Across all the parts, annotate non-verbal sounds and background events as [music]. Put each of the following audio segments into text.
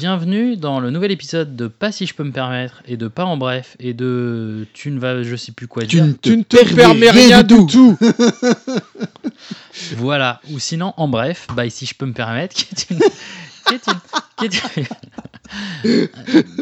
Bienvenue dans le nouvel épisode de Pas si je peux me permettre et de Pas en bref et de Tu ne vas je sais plus quoi dire. Tu ne te permets rien du tout. [laughs] Voilà, ou sinon en bref, bah si je peux me permettre, qui est une- qui est une- qui est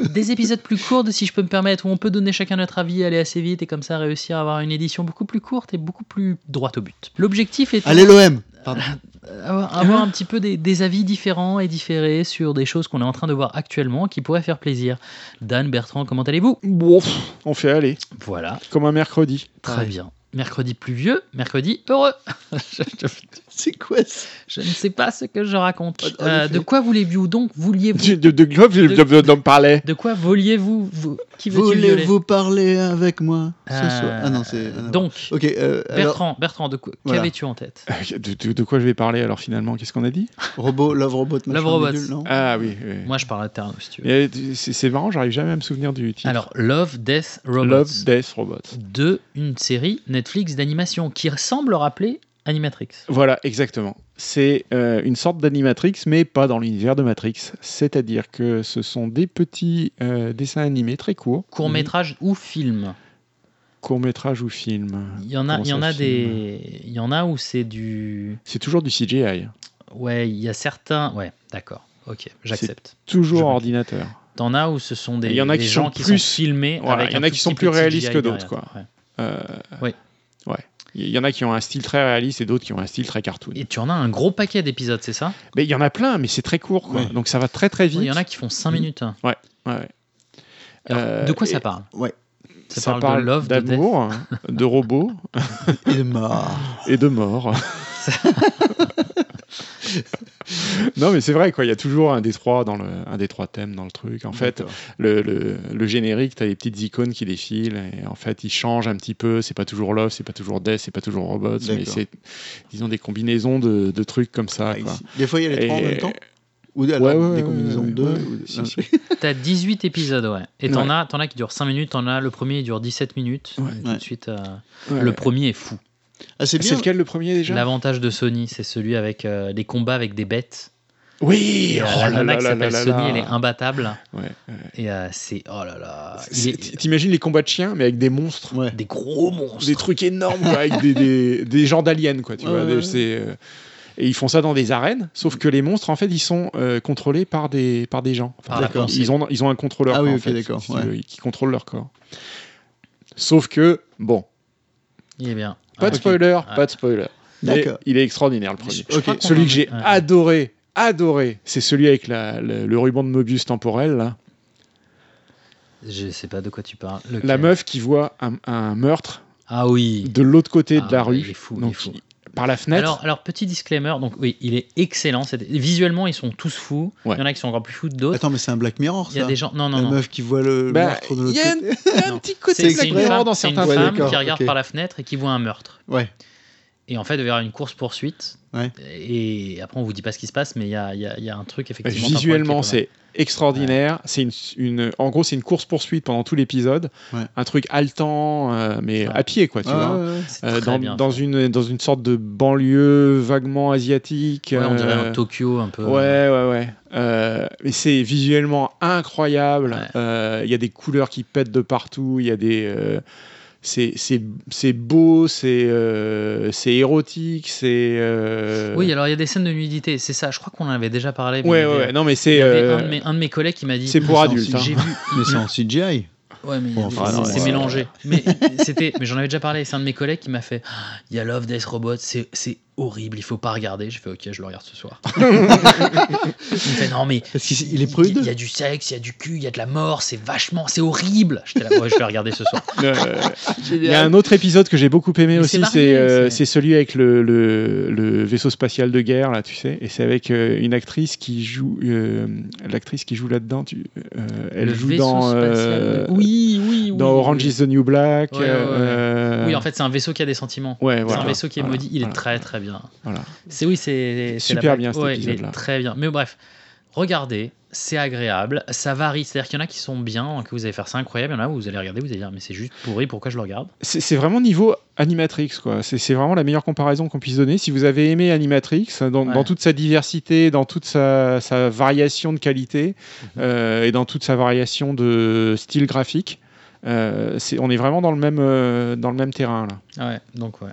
une- [laughs] des épisodes plus courts de si je peux me permettre où on peut donner chacun notre avis, aller assez vite et comme ça réussir à avoir une édition beaucoup plus courte et beaucoup plus droite au but. L'objectif est Allez l'OM. Pardon. [laughs] avoir, avoir un petit peu des, des avis différents et différés sur des choses qu'on est en train de voir actuellement qui pourraient faire plaisir. Dan, Bertrand, comment allez-vous? Bon, on fait aller Voilà, comme un mercredi. très bien. Mercredi pluvieux, mercredi heureux. [laughs] [laughs] C'est quoi ça? Je ne sais pas ce que je raconte. En Euh, de quoi voulez-vous donc Vouliez-vous De, de, de globe, je De- d'en parler. De quoi vouliez-vous vous Qui Voulez-vous parler avec moi? Ce Euh, soir Ah non, c'est. ah non. Donc, Ok, euh, alors, Bertrand, Bertrand, de quoi Voilà. qu'avais-tu en tête? [laughs] De, de- de quoi je vais parler alors finalement? Qu'est-ce qu'on a dit? Robot, Love Robot, machin, Love bidule, non? Ah oui. oui. Moi, je parle à Terno, si tu veux. Euh, c'est marrant, j'arrive jamais à me souvenir du titre. Alors, Love, Death, Robots. Love, Death, Robots. de une série Netflix d'animation qui semble rappeler Animatrix. Voilà, exactement. C'est euh, une sorte d'animatrix, mais pas dans l'univers de Matrix. C'est-à-dire que ce sont des petits euh, dessins animés très courts, Court métrage ou film. courts-métrages ou films. Il y en a, il y en a film des, il y en a où c'est du, C'est toujours du CGI, ouais, il y a certains, ouais, d'accord, ok, j'accepte. toujours Je- ordinateur. T'en as où ce sont des, Il y en a des qui gens sont qui plus- sont filmés. voilà, il y en a qui sont plus réalistes que d'autres, quoi. Ouais. Euh, Oui. Ouais. Il y en a qui ont un style très réaliste et d'autres qui ont un style très cartoon. Et tu en as un gros paquet d'épisodes, c'est ça? Mais il y en a plein, mais c'est très court, quoi. Donc ça va très très vite. Il y en a qui font 5 Mhm. minutes. Ouais, ouais. Alors, Euh, de quoi et- ça parle? Ouais. Ça, Ça parle, parle de love, de d'amour, de robots Et de mort. et de mort. [laughs] [laughs] non, mais c'est vrai, quoi. Il y a toujours un des trois dans le, un des trois thèmes dans le truc. En fait, le, le, le générique, tu as les petites icônes qui défilent et en fait, ils changent un petit peu. C'est pas toujours Love, c'est pas toujours Death, c'est pas toujours Robots, mais D'accord. c'est, disons, des combinaisons de, de trucs comme ça. Ah, quoi. Des fois, il y a les trois en même temps Ou alors, Ouais, ouais, des combinaisons ouais, de deux si. T'as 18 épisodes, ouais. Et t'en Ouais. as, t'en as qui durent 5 minutes, t'en as le premier il dure 17 minutes. Tout de suite, euh, Ouais, le ouais. premier est fou. Ah, c'est lequel le premier déjà? L'avantage de Sony, c'est celui avec euh, les combats avec des bêtes. Oui euh, oh la nana qui s'appelle Sony, elle est imbattable. Ouais, ouais. Et euh, c'est. Oh là là. T'imagines les combats de chiens, mais avec des monstres Ouais. des gros monstres. des trucs énormes quoi, avec des, des, des genres d'aliens quoi tu Ouais, vois c'est, euh, et ils font ça dans des arènes sauf que les monstres en fait ils sont euh, contrôlés par des par des gens Enfin, ils ont ils ont un contrôleur Ah oui, quoi, en ok, fait, d'accord, si tu ouais. veux, qui contrôle leur corps sauf que bon Il est bien. pas de spoiler pas de spoiler mais D'accord. il est extraordinaire le premier celui que j'ai ouais. adoré adoré c'est celui avec la, le, le ruban de Mobius temporel là. Je sais pas de quoi tu parles. Lequel la meuf qui voit un, un meurtre Ah oui. de l'autre côté Ah de la rue il est fou, il est donc fou. Il- par la fenêtre Alors, alors, petit disclaimer, donc oui, il est excellent. c'est- Visuellement, ils sont tous fous. Ouais. Il y en a qui sont encore plus fous que d'autres. Attends, mais c'est un Black Mirror, Il y a ça des gens. Non, non, La non. meuf qui voit le Bah, meurtre de il l'autre y a côté. un petit côté C'est c'est Black une Mirror dans c'est une certains Ouais, femme qui regarde par la fenêtre et qui voit un meurtre. Ouais. Et en fait, il y avoir une course-poursuite. Ouais. Et après, on vous dit pas ce qui se passe, mais il y a, il y a- il y a un truc effectivement. Visuellement, c'est extraordinaire. C'est une, une- en gros, c'est une course poursuite pendant tout l'épisode. Ouais. Un truc haletant, euh, mais à pied, quoi, tu vois. Euh, dans, une dans une sorte de banlieue vaguement asiatique. Ouais, on dirait euh, un Tokyo un peu. Ouais, ouais, ouais. Euh, mais c'est visuellement incroyable. Ouais. Euh, Il y a des couleurs qui pètent de partout. Il y a des. euh, c'est c'est- c'est beau, c'est euh, c'est érotique, c'est. euh, Oui, alors il y a des scènes de nudité, c'est ça. Je crois qu'on en avait déjà parlé. Ouais, avait- ouais. Non, mais c'est. y avait euh, un, de mes, un de mes collègues qui m'a dit. c'est pour adultes. hein. Mais c'est en CGI. Ouais, mais il y Bon, enfin, non, c'est ouais. mélangé. Mais [laughs] c'était, mais j'en avais déjà parlé. C'est un de mes collègues qui m'a fait. Ah, Il y a Love Death Robot. C'est, c'est horrible, il faut pas regarder. J'ai fait ok, je le regarde ce soir. [laughs] il me fait non mais Parce qu'il il est il prude y a du sexe, il y a du cul, il y a de la mort, c'est vachement, c'est horrible. J'étais là, ouais, je vais regarder ce soir. [laughs] Il y a un autre épisode que j'ai beaucoup aimé Mais aussi, c'est varié, c'est euh, c'est- celui avec le, le, le vaisseau spatial de guerre, là, tu sais. Et c'est avec euh, une actrice qui joue. euh, L'actrice qui joue là-dedans, tu, euh, elle Le joue dans. spatial euh, oui. Dans Orange is the New Black. Ouais, ouais, ouais. euh, Oui, en fait, c'est un vaisseau qui a des sentiments. Ouais, C'est voilà. un vaisseau qui est Voilà, maudit. Il voilà. est très très bien. Voilà. C'est oui, c'est c'est Super bien, cet ouais, il est très bien. Mais bref, regardez, c'est agréable, ça varie. C'est-à-dire qu'il y en a qui sont bien, que vous allez faire c'est incroyable. Il y en a où vous allez regarder, vous allez dire mais c'est juste pourri, pourquoi je le regarde? C'est c'est vraiment niveau Animatrix, quoi. C'est c'est vraiment la meilleure comparaison qu'on puisse donner. Si vous avez aimé Animatrix, dans, Ouais. dans toute sa diversité, dans toute sa, sa variation de qualité Mhm. euh, et dans toute sa variation de style graphique, euh, on est vraiment dans le même, euh, dans le même terrain, là. Ouais, donc ouais.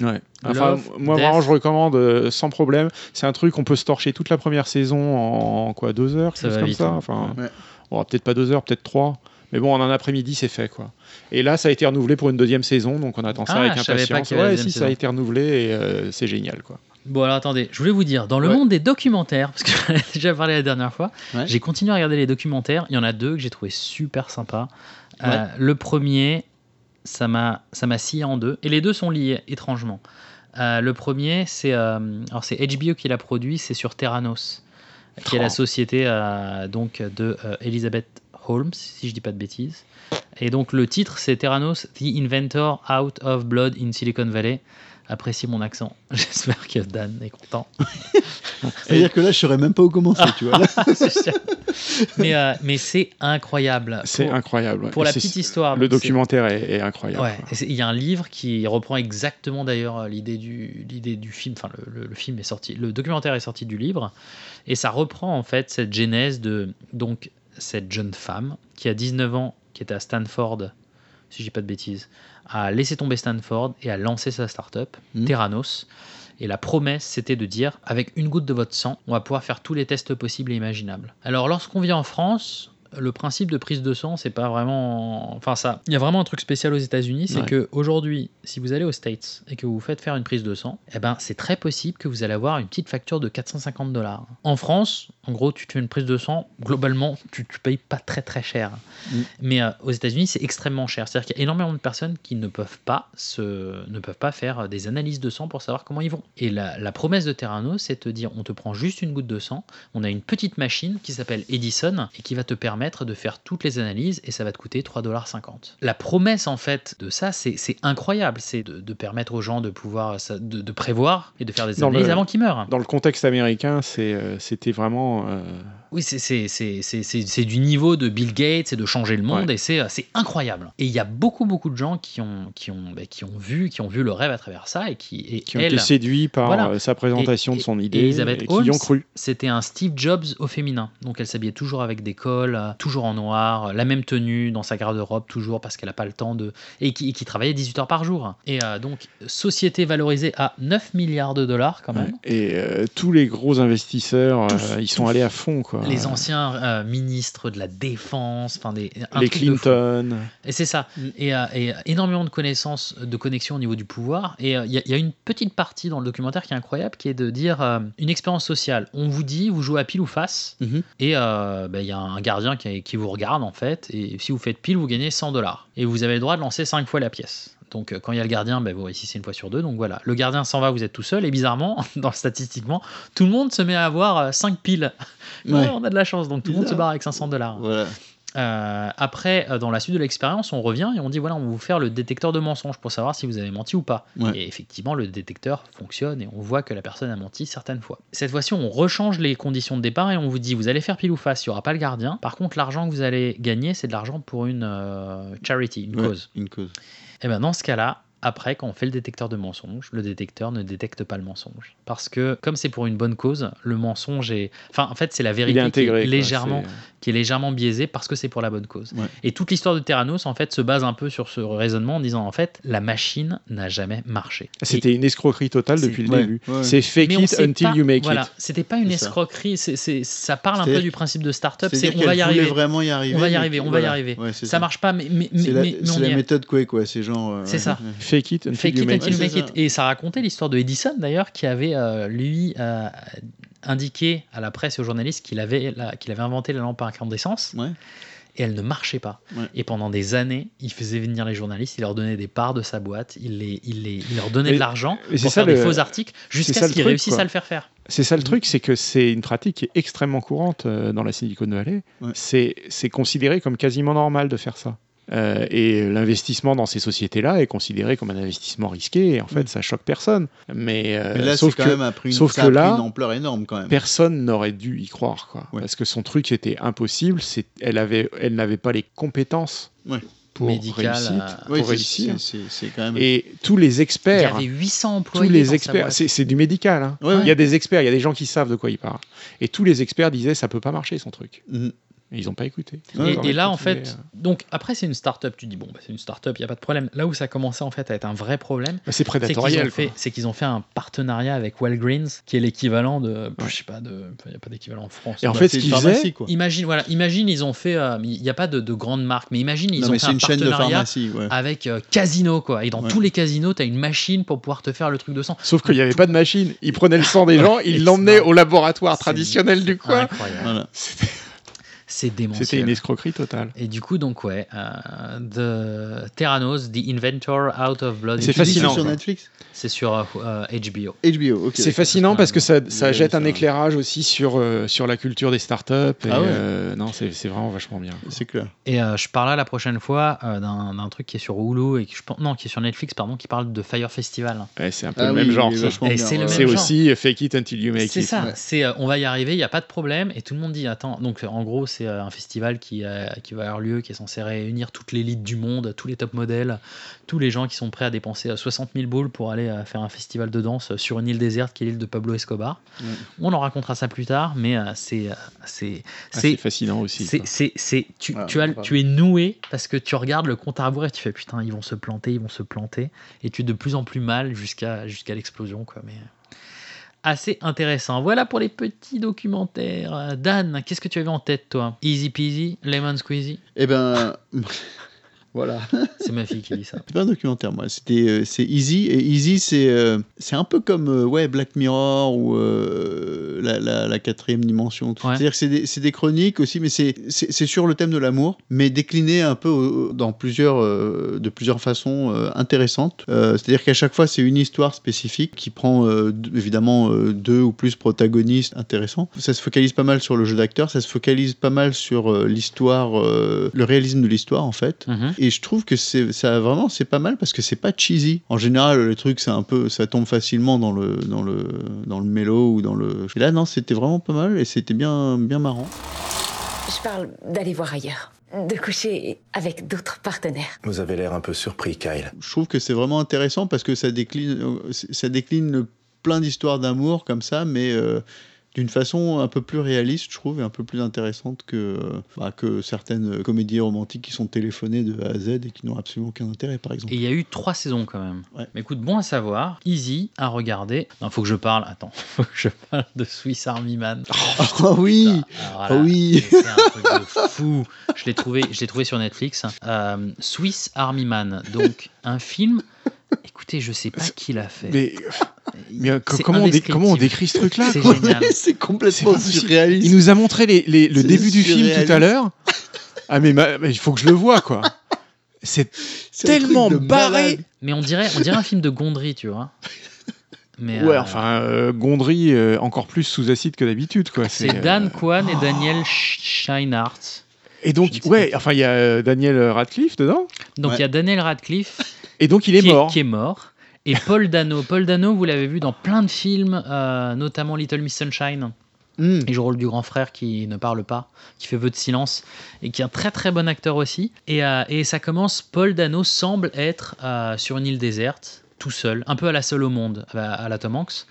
Ouais. Enfin, Love, moi, Death. vraiment, je recommande euh, sans problème. C'est un truc qu'on peut se torcher toute la première saison en, quoi, deux heures, Ça quelque chose va comme vite, ça. hein. Enfin, Ouais. bon, peut-être pas deux heures, peut-être trois. Mais bon, en un après-midi, c'est fait, quoi. Et là, ça a été renouvelé pour une deuxième saison, donc on attend ça Ah, avec impatience. Ouais, si, deuxième ça a saison. été renouvelé et euh, c'est génial, quoi. Bon alors attendez, je voulais vous dire, dans le Ouais. monde des documentaires, parce que [laughs] j'en ai déjà parlé la dernière fois, Ouais. j'ai continué à regarder les documentaires. Il y en a deux que j'ai trouvé super sympas. Euh, le premier, ça m'a ça m'a scié en deux, et les deux sont liés étrangement. Euh, le premier, c'est euh, alors c'est HBO qui l'a produit, c'est sur Terranos, qui est Oh. la société euh, donc de Elizabeth Holmes, si je dis pas de bêtises. Et donc le titre, c'est Terranos, The Inventor Out of Blood in Silicon Valley. Apprécie mon accent. [laughs] J'espère que Dan est content. [laughs] C'est-à-dire que là, je saurais même pas où commencer, tu vois. [laughs] mais euh, mais c'est incroyable. C'est incroyable. ouais. Pour la petite histoire. Le documentaire est, est incroyable. Ouais, il y a un livre qui reprend exactement d'ailleurs euh, l'idée du, l'idée du film. Enfin, le, le- le film est sorti, le documentaire est sorti du livre, et ça reprend en fait cette genèse de donc cette jeune femme qui a 19 ans, qui était à Stanford, si je dis pas de bêtises, a laissé tomber Stanford et a lancé sa start-up Mhm. Terranos. Et la promesse, c'était de dire, avec une goutte de votre sang, on va pouvoir faire tous les tests possibles et imaginables. Alors, lorsqu'on vient en France, le principe de prise de sang, c'est pas vraiment. Enfin, ça. Il y a vraiment un truc spécial aux États-Unis, c'est Ouais. que aujourd'hui, si vous allez aux States et que vous vous faites faire une prise de sang, eh ben, c'est très possible que vous allez avoir une petite facture de 450 dollars. En France, en gros, tu te fais une prise de sang, globalement, tu, tu payes pas très très cher. Mm. Mais euh, aux États-Unis, c'est extrêmement cher. C'est-à-dire qu'il y a énormément de personnes qui ne peuvent pas se, ne peuvent pas faire des analyses de sang pour savoir comment ils vont. Et la, la promesse de Terrano, c'est de te dire, on te prend juste une goutte de sang, on a une petite machine qui s'appelle Edison et qui va te permettre de faire toutes les analyses et ça va te coûter 3,50$. La promesse en fait de ça, c'est incroyable, c'est de, de permettre aux gens de pouvoir de, de prévoir et de faire des Dans analyses le- avant qu'ils meurent. Dans le contexte américain, euh, c'était vraiment. euh, Oui, c'est- du niveau de Bill Gates et de changer le monde Ouais. et c'est c'est incroyable. Et il y a beaucoup beaucoup de gens qui ont qui ont bah, qui ont vu qui ont vu le rêve à travers ça et qui et qui ont elle, été séduits par Voilà. euh, sa présentation Et- de son idée et qui y ont cru. C'était un Steve Jobs au féminin. Donc elle s'habillait toujours avec des cols, euh, toujours en noir, la même tenue dans sa garde-robe, toujours parce qu'elle n'a pas le temps de. Et qui, et qui travaillait 18 heures par jour. Et euh, donc, société valorisée à 9 milliards de dollars quand même. Et euh, tous les gros investisseurs, euh, Tous, ils sont tous. allés à fond. Quoi. Les anciens ministres de la défense, enfin des. les. Clinton. Et c'est ça. Et, et énormément de connaissances, de connexions au niveau du pouvoir. Et il y, a- il y a une petite partie dans le documentaire qui est incroyable, qui est de dire une expérience sociale. On vous dit, vous jouez à pile ou face, Mhm. et bah, il y a un gardien qui, qui vous regarde en fait. Et si vous faites pile, vous gagnez 100 dollars. Et vous avez le droit de lancer 5 fois la pièce. Donc euh, quand il y a le gardien, ben, ici c'est une fois sur deux. Donc voilà, le gardien s'en va, vous êtes tout seul. Et bizarrement, [laughs] dans statistiquement, tout le monde se met à avoir 5 piles. [laughs] Ouais. on a de la chance, donc tout le monde se barre avec 500 dollars. Voilà. Euh, après, euh, dans la suite de l'expérience, on revient et on dit voilà, on va vous faire le détecteur de mensonges pour savoir si vous avez menti ou pas. Ouais. Et effectivement, le détecteur fonctionne et on voit que la personne a menti certaines fois. Cette fois-ci, on rechange les conditions de départ et on vous dit vous allez faire pile ou face, il n'y aura pas le gardien. Par contre, l'argent que vous allez gagner, c'est de l'argent pour une euh, charity, une Ouais, cause. Une cause. Et ben dans ce cas-là, après, quand on fait le détecteur de mensonges, le détecteur ne détecte pas le mensonge. Parce que, comme c'est pour une bonne cause, le mensonge est. Enfin, en fait, c'est la vérité est intégré. qui est quoi. légèrement, qui est légèrement biaisé parce que c'est pour la bonne cause. Ouais. Et toute l'histoire de Terranos, en fait, se base un peu sur ce raisonnement en disant, en fait, la machine n'a jamais marché. C'était une escroquerie totale depuis le ouais, début. ouais. C'est fake Mais it until pas- you make voilà, it. c'était pas une escroquerie, ça parle un peu du principe de start-up, c'est on va y arriver. vraiment y arriver. On va y arriver, on va y arriver. Ouais, Ça marche pas, mais, mais, mais, C'est la, c'est méthode quoi, quoi. C'est genre. euh, C'est ouais, ça. Fake it until Fake you it make until you it. make. Et ça racontait l'histoire de Edison d'ailleurs, qui avait euh, lui euh, indiqué à la presse et aux journalistes qu'il avait, qu'il avait inventé la lampe à incandescence. Ouais. Et elle ne marchait pas. Ouais. Et pendant des années, il faisait venir les journalistes, il leur donnait des parts de sa boîte, il, les, il, les, il leur donnait de l'argent pour ça faire des faux articles jusqu'à ce qu'ils réussissent quoi. à le faire faire. C'est ça le truc, c'est que c'est une pratique qui est extrêmement courante euh, dans la Silicon Valley. Ouais. C'est considéré comme quasiment normal de faire ça. Euh, et l'investissement dans ces sociétés-là est considéré comme un investissement risqué. Et en fait, Mm. ça choque personne. Mais, euh, Mais là, sauf quand que même a pris une, sauf ça que a pris là, une ampleur énorme quand même. personne n'aurait dû y croire, quoi. Ouais. Parce que son truc était impossible. C'est, elle avait, elle n'avait pas les compétences Ouais. pour Médicales, réussir. Ouais, pour c'est- réussir. c'est- c'est c'est quand même. Et tous les Il y experts, avait 800 tous employés. les dans sa experts, c'est, c'est du médical. hein. Ouais, ouais. Il y a des experts, il y a des gens qui savent de quoi ils parlent. Et tous les experts disaient ça peut pas marcher son truc. Mhm. Et ils n'ont pas écouté. Et, là, en fait, euh. donc après, c'est une start-up. Tu dis, bon, bah, c'est une start-up, il n'y a pas de problème. Là où ça commençait en fait à être un vrai problème, Bah, c'est c'est qu'ils prédatorial. ont, fait, quoi. c'est qu'ils ont fait un partenariat avec Walgreens, qui est l'équivalent de. Je sais pas, de. Il n'y a pas d'équivalent en France. Et en Bah, fait, ce qu'ils faisaient, quoi. Imagine, voilà, imagine, ils ont fait. euh, Il n'y a pas de, de grande marque, mais imagine, ils Non, ont fait c'est un une chaîne de partenariat pharmacie. Ouais. avec euh, Casino, quoi. Et dans Ouais. tous les casinos, tu as une machine pour pouvoir te faire le truc de sang. sauf qu'il n'y avait pas de machine. Ils prenaient le sang des gens, ils l'emmenaient au laboratoire traditionnel du coin. Incroyable. C'est c'était une démentiel. escroquerie totale. Et du coup, donc, ouais, euh, The Terranos, The Inventor Out of Blood. C'est fascinant, Sur quoi. Netflix C'est sur euh, euh, HBO. HBO, ok. C'est fascinant parce que ça, ça jette ça un éclairage aussi sur, euh, sur la culture des startups. Et, Ah ouais. euh, non, c'est c'est vraiment vachement bien. C'est clair. Et euh, je parlerai la prochaine fois euh, d'un d'un truc qui est sur Hulu et qui, je pense, non, qui est sur Netflix, pardon, qui parle de Fire Festival. Ouais, c'est un peu Ah le oui, même genre. ça. c'est C'est aussi fake it until you make C'est it. ça, ouais. c'est euh, on va y arriver, il n'y a pas de problème. Et tout le monde dit attends, donc en gros, c'est euh, un festival qui, euh, qui va avoir lieu, qui est censé réunir toute l'élite du monde, tous les top modèles, tous les gens qui sont prêts à dépenser euh, 60 000 boules pour aller euh, faire un festival de danse euh, sur une île déserte qui est l'île de Pablo Escobar. Ouais. On en racontera ça plus tard, mais euh, c'est. euh, c'est Ah, c'est c'est fascinant aussi. c'est, c'est, c'est- tu, Voilà, tu, as, voilà. tu es noué parce que tu regardes le compte à rebours et tu fais putain, ils vont se planter, ils vont se planter. Et tu es de plus en plus mal jusqu'à, jusqu'à l'explosion. Quoi. Mais assez intéressant. Voilà pour les petits documentaires. Euh, Dan, qu'est-ce que tu avais en tête, toi? Easy peasy, lemon squeezy? Eh ben. Voilà. [laughs] C'est ma fille qui dit ça. C'est pas un documentaire, moi. C'était, euh, c'est Easy. Et Easy, c'est, euh, c'est un peu comme euh, ouais, Black Mirror ou euh, la, la, la quatrième dimension. tout. Ouais. C'est-à-dire que c'est des, c'est des chroniques aussi, mais c'est, c'est, c'est sur le thème de l'amour, mais décliné un peu au- dans plusieurs, euh, de plusieurs façons euh, intéressantes. Euh, c'est-à-dire qu'à chaque fois, c'est une histoire spécifique qui prend euh, d- évidemment euh, deux ou plus protagonistes intéressants. Ça se focalise pas mal sur le jeu d'acteur, ça se focalise pas mal sur euh, l'histoire, euh, le réalisme de l'histoire en fait. Mhm. Et je trouve que c'est ça vraiment c'est pas mal parce que c'est pas cheesy. En général, le truc c'est un peu ça tombe facilement dans le dans le dans le mélo ou dans le. Et là non, c'était vraiment pas mal et c'était bien bien marrant. Je parle d'aller voir ailleurs, de coucher avec d'autres partenaires. Vous avez l'air un peu surpris, Kyle. Je trouve que c'est vraiment intéressant parce que ça décline ça décline plein d'histoires d'amour comme ça, mais euh, d'une façon un peu plus réaliste, je trouve, et un peu plus intéressante que, bah, que certaines comédies romantiques qui sont téléphonées de A à Z et qui n'ont absolument aucun intérêt, par exemple. Et il y a eu trois saisons quand même. Ouais. Mais écoute, bon à savoir, easy à regarder. Non, faut que je parle. Attends, [laughs] faut que je parle de Swiss Army Man. Ah oui là, oui C'est un truc de fou. Je l'ai trouvé, je trouvé sur Netflix. Euh, Swiss Army Man, donc un film. Écoutez, je sais pas qui l'a fait. Mais, [laughs] mais, euh, comment, on dé- comment on décrit ce truc-là C'est [laughs] complètement surréaliste. Il nous a montré les, les- le début du film tout à l'heure. Ah mais, ma- mais il faut que je le vois quoi. C'est tellement barré. malade. Mais on dirait, on dirait un film de Gondry, tu vois. Mais, Ouais, euh, enfin euh, Gondry euh, encore plus sous acide que d'habitude quoi. c'est Dan Kwan et Daniel Sch- Scheinhardt. Et donc ouais, enfin il y a Daniel Radcliffe dedans. Donc il Ouais. y a Daniel Radcliffe Et donc il est qui, mort. qui est mort. Et Paul Dano. Paul Dano, vous l'avez vu dans plein de films, euh, notamment Little Miss Sunshine. Hmm. Il joue le rôle du grand frère qui ne parle pas, qui fait vœu de silence, et qui est un très très bon acteur aussi. Et, euh, et ça commence, Paul Dano semble être euh, sur une île déserte, tout seul, un peu à la seule au monde, à la, à la Tom Hanks,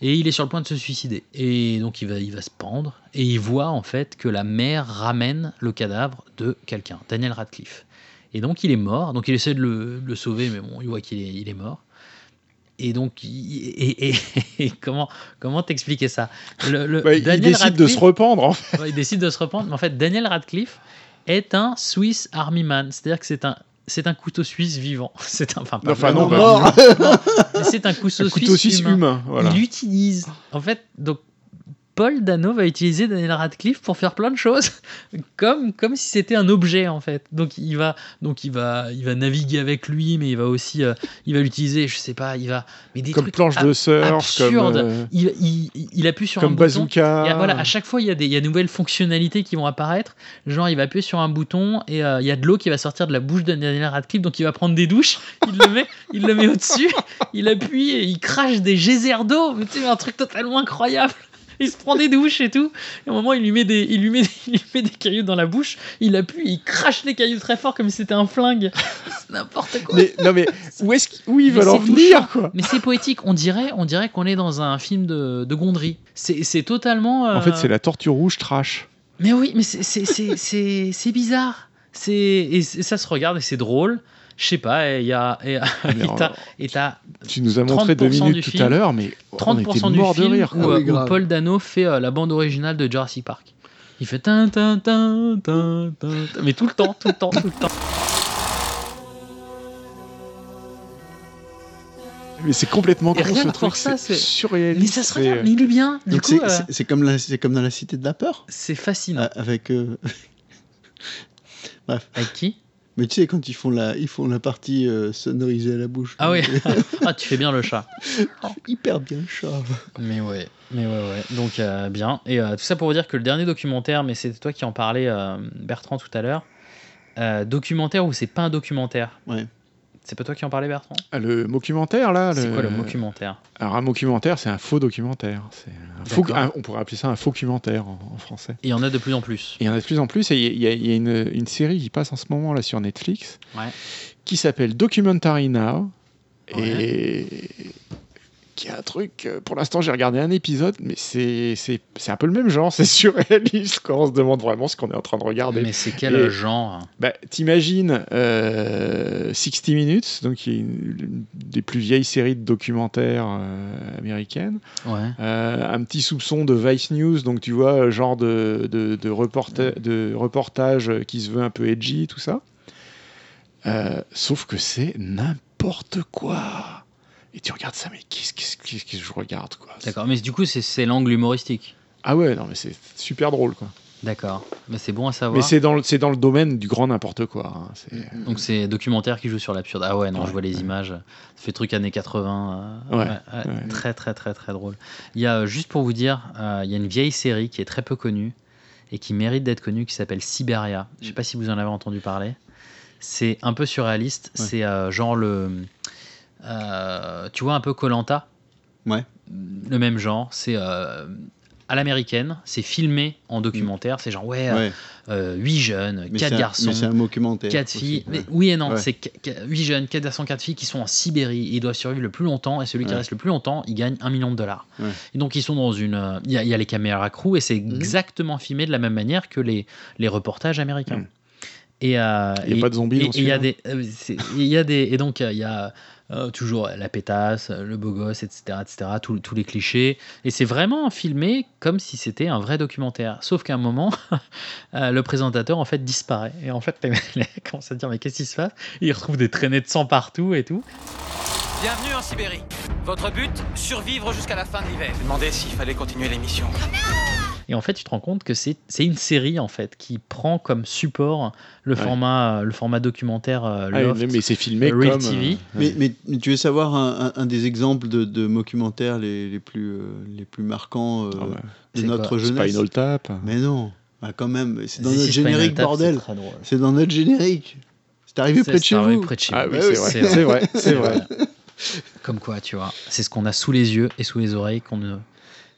et il est sur le point de se suicider. Et donc il va, il va se pendre, et il voit en fait que la mère ramène le cadavre de quelqu'un, Daniel Radcliffe. Et donc il est mort, donc il essaie de le, le sauver, mais bon, il voit qu'il est, il est mort. Et donc, il- et, et- et [laughs] comment comment t'expliquer ça? Le, le- Bah, il Daniel décide de se rependre. En fait. Ouais, il décide de se reprendre. Mais en fait, Daniel Radcliffe est un Swiss Army Man. C'est-à-dire que c'est un, c'est un couteau suisse vivant. [laughs] C'est un, enfin, pas Enfin, non. Mais c'est un couteau, Un couteau suisse humain, voilà. Il utilise. En fait, donc. Paul Dano va utiliser Daniel Radcliffe pour faire plein de choses, [laughs] comme, comme si c'était un objet en fait. Donc il va, donc il va, il va naviguer avec lui, mais il va aussi, euh, il va l'utiliser, je sais pas, il va, mais des Comme trucs planche de surf, comme, euh, il, il, il appuie sur comme un bouton. bazooka. Et voilà, à chaque fois, il y, a des, il y a de nouvelles fonctionnalités qui vont apparaître. Genre, il va appuyer sur un bouton et euh, il y a de l'eau qui va sortir de la bouche de Daniel Radcliffe, donc il va prendre des douches. Il le met, [laughs] il le met au-dessus, il appuie et il crache des geysers d'eau. Mais Tu sais, un truc totalement incroyable. Il se prend des douches et tout. Et au moment, il lui met des, il lui met des, [laughs] il lui met des cailloux dans la bouche. Il appuie, il crache les cailloux très fort comme si c'était un flingue. [laughs] C'est n'importe quoi. Mais, non, mais où est-ce qu'ils- où ils Mais veulent en venir, quoi Mais c'est poétique. On dirait, on dirait qu'on est dans un film de, de Gondry. C'est c'est totalement. En fait, euh, c'est la tortue rouge trash. Mais oui, mais c'est- c'est- c'est c'est- c'est bizarre. C'est et ça se regarde et c'est drôle. Je sais pas, et il y a et, mais et t'as- en- et t'as Tu nous as montré deux 30% minutes du tout film- à l'heure, mais on 30% était du mort de film rire. où, quoi. euh, où Paul Dano fait euh, la bande originale de Jurassic Park. Il fait tin tin tin tin tin, tin, mais tout le temps, tout le temps, tout le temps. Mais c'est complètement con ce truc, c'est surréaliste. Mais ça se c'est- regarde, mais il est bien. Du Donc coup, c'est euh, comme, la- c'est comme dans la Cité de la Peur? C'est fascinant. a- Avec. euh, [laughs] Bref. Avec qui? Mais tu sais, quand ils font la, ils font la partie euh, sonorisée à la bouche. Ah oui. [laughs] ah, tu fais bien le chat. Hyper bien, chat. Mais ouais, mais ouais, ouais. Donc euh, bien. Et euh, tout ça pour vous dire que le dernier documentaire, mais c'était toi qui en parlais, Bertrand, tout à l'heure. documentaire ou c'est pas un documentaire? Ouais. C'est pas toi qui en parlais, Bertrand? Le documentaire, là C'est quoi le documentaire Alors, un documentaire, c'est un faux documentaire. C'est un faux- D'accord. un- on pourrait appeler ça un faux documentaire en, en français. Et il y en a de plus en plus. Et il y en a de plus en plus. Et il y a, il y a une, une série qui passe en ce moment là sur Netflix Ouais. qui s'appelle Documentary Now. Et est un truc. euh, Pour l'instant, j'ai regardé un épisode, mais c'est c'est- c'est un peu le même genre. [laughs] C'est surréaliste. Quoi. On se demande vraiment ce qu'on est en train de regarder. Mais c'est quel Et- genre bah, T'imagines euh, 60 Minutes, donc qui est une, une des plus vieilles séries de documentaires euh, américaines. Ouais. Euh, un petit soupçon de Vice News, donc tu vois, genre de, de, de, reporta- de reportage qui se veut un peu edgy, tout ça. Sauf que c'est n'importe quoi. Et tu regardes ça, mais qu'est-ce que je regarde quoi? D'accord, mais du coup, c'est- l'angle humoristique. Ah ouais, non, mais c'est super drôle quoi. D'accord. Mais c'est bon à savoir. Mais c'est dans, dans le domaine du grand n'importe quoi. hein. C'est- Donc c'est documentaire qui joue sur l'absurde. Ah ouais, non, Ouais, je vois les images. Ça fait truc années 80. euh, Ouais, ouais, ouais. Très très très très drôle. Il y a, euh, juste pour vous dire, euh, il y a une vieille série qui est très peu connue et qui mérite d'être connue qui s'appelle Siberia. Je sais pas si vous en avez entendu parler. C'est un peu surréaliste. Ouais. C'est euh, genre le... euh, tu vois un peu Colanta Ouais. Le même genre. C'est... euh, à l'américaine, c'est filmé en documentaire. C'est genre, ouais, euh, Ouais. euh, huit jeunes, Mais quatre c'est un- garçons, mais un documentaire quatre aussi, filles. ouais. Mais oui et non, Ouais. c'est qu- qu- huit jeunes, quatre garçons, quatre filles qui sont en Sibérie. Ils doivent survivre le plus longtemps et celui qui reste le plus longtemps, il gagne un million de dollars. Et donc ils sont dans une, euh, il y, a- il y a les caméras crew et c'est Mhm. exactement filmé de la même manière que les les reportages américains. Mhm. Et euh, Il y a et- pas de zombies il y a des, euh, il y a des, et donc euh, il y a euh, toujours la pétasse, le beau gosse, etc., etc., tous les clichés. Et c'est vraiment filmé comme si c'était un vrai documentaire. Sauf qu'à un moment, [laughs] le présentateur en fait disparaît. Et en fait, les mecs [laughs] commencent à dire mais qu'est-ce qui se passe? Il retrouve des traînées de sang partout et tout. Bienvenue en Sibérie. Votre but? Survivre jusqu'à la fin de l'hiver. Je demandais s'il fallait continuer l'émission. Et en fait, tu te rends compte que c'est une série en fait qui prend comme support le Ouais. format le format documentaire euh, Ah, mais c'est filmé Real comme, TV. euh, Mais, mais, mais tu veux savoir un, un- un des exemples de, de documentaires les, les, plus, euh, les plus marquants euh, Ah ouais. de C'est notre jeunesse? Spinal Tap. Mais non, bah quand même, c'est dans notre générique, bordel. c'est dans notre générique. C'est arrivé près de c'est chez arrivé vous. près de chez Ah vous. oui, c'est vrai, c'est vrai, c'est vrai. [laughs] Comme quoi, tu vois, c'est ce qu'on a sous les yeux et sous les oreilles qu'on ne,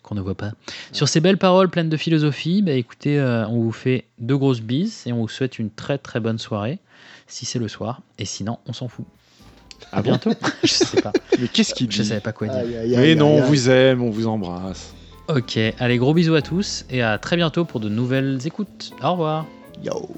qu'on ne voit pas. Sur ces belles paroles pleines de philosophie, bah écoutez, euh, on vous fait deux grosses bises et on vous souhaite une très très bonne soirée, si c'est le soir, et sinon, on s'en fout. Ah À bon bientôt. [laughs] Je sais pas. Mais qu'est-ce qu'il dit Je savais pas quoi dire. Aïe, aïe, aïe, Mais non, on vous aime, on vous embrasse. Ok, allez, gros bisous à tous et à très bientôt pour de nouvelles écoutes. Au revoir. Yo.